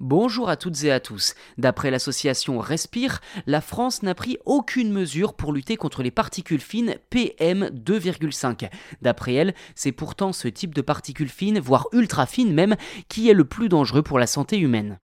Bonjour à toutes et à tous. D'après l'association Respire, la France n'a pris aucune mesure pour lutter contre les particules fines PM2,5. D'après elle, c'est pourtant ce type de particules fines, voire ultra fines même, qui est le plus dangereux pour la santé humaine.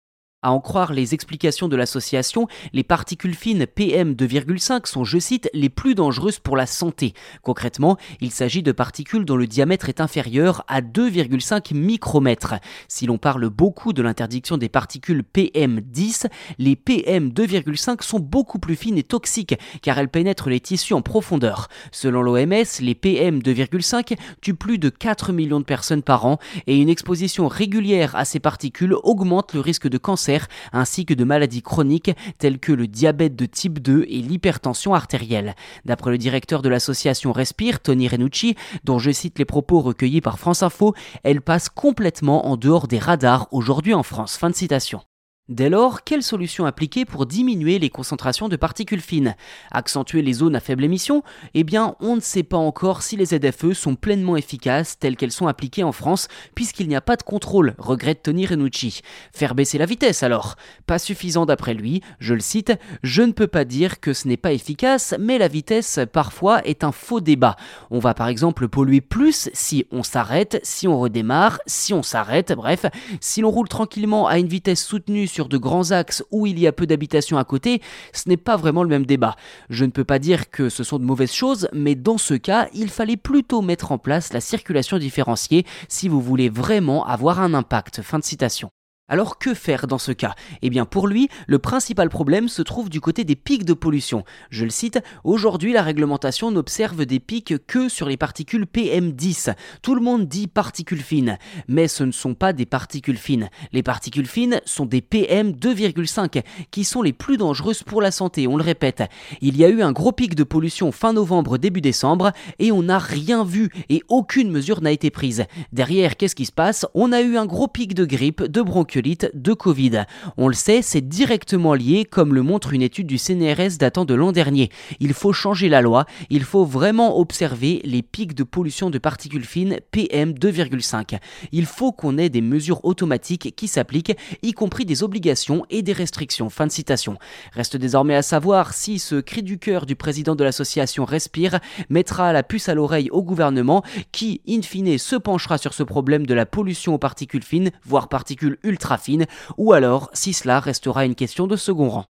À en croire les explications de l'association, les particules fines PM2,5 sont, je cite, les plus dangereuses pour la santé. Concrètement, il s'agit de particules dont le diamètre est inférieur à 2,5 micromètres. Si l'on parle beaucoup de l'interdiction des particules PM10, les PM2,5 sont beaucoup plus fines et toxiques car elles pénètrent les tissus en profondeur. Selon l'OMS, les PM2,5 tuent plus de 4 millions de personnes par an et une exposition régulière à ces particules augmente le risque de cancer ainsi que de maladies chroniques telles que le diabète de type 2 et l'hypertension artérielle. D'après le directeur de l'association Respire, Tony Renucci, dont je cite les propos recueillis par France Info, elle passe complètement en dehors des radars aujourd'hui en France. Fin de citation. Dès lors, quelle solution appliquer pour diminuer les concentrations de particules fines? Accentuer les zones à faible émission? Eh bien, on ne sait pas encore si les ZFE sont pleinement efficaces telles qu'elles sont appliquées en France, puisqu'il n'y a pas de contrôle, regrette Tony Renucci. Faire baisser la vitesse alors? Pas suffisant d'après lui, je le cite, Je ne peux pas dire que ce n'est pas efficace, mais la vitesse parfois est un faux débat. On va par exemple polluer plus si on s'arrête, si on redémarre, si on s'arrête, bref, si l'on roule tranquillement à une vitesse soutenue sur de grands axes où il y a peu d'habitations à côté, ce n'est pas vraiment le même débat. Je ne peux pas dire que ce sont de mauvaises choses, mais dans ce cas, il fallait plutôt mettre en place la circulation différenciée si vous voulez vraiment avoir un impact. Fin de citation. Alors que faire dans ce cas? Eh bien pour lui, le principal problème se trouve du côté des pics de pollution. Je le cite, aujourd'hui la réglementation n'observe des pics que sur les particules PM10. Tout le monde dit particules fines, mais ce ne sont pas des particules fines. Les particules fines sont des PM2,5 qui sont les plus dangereuses pour la santé, on le répète. Il y a eu un gros pic de pollution fin novembre, début décembre, et on n'a rien vu et aucune mesure n'a été prise. Derrière, qu'est-ce qui se passe? On a eu un gros pic de grippe, de de Covid. On le sait, c'est directement lié, comme le montre une étude du CNRS datant de l'an dernier. Il faut changer la loi, il faut vraiment observer les pics de pollution de particules fines PM2,5. Il faut qu'on ait des mesures automatiques qui s'appliquent, y compris des obligations et des restrictions. Fin de citation. Reste désormais à savoir si ce cri du cœur du président de l'association Respire mettra la puce à l'oreille au gouvernement qui, in fine, se penchera sur ce problème de la pollution aux particules fines, voire particules ou alors si cela restera une question de second rang.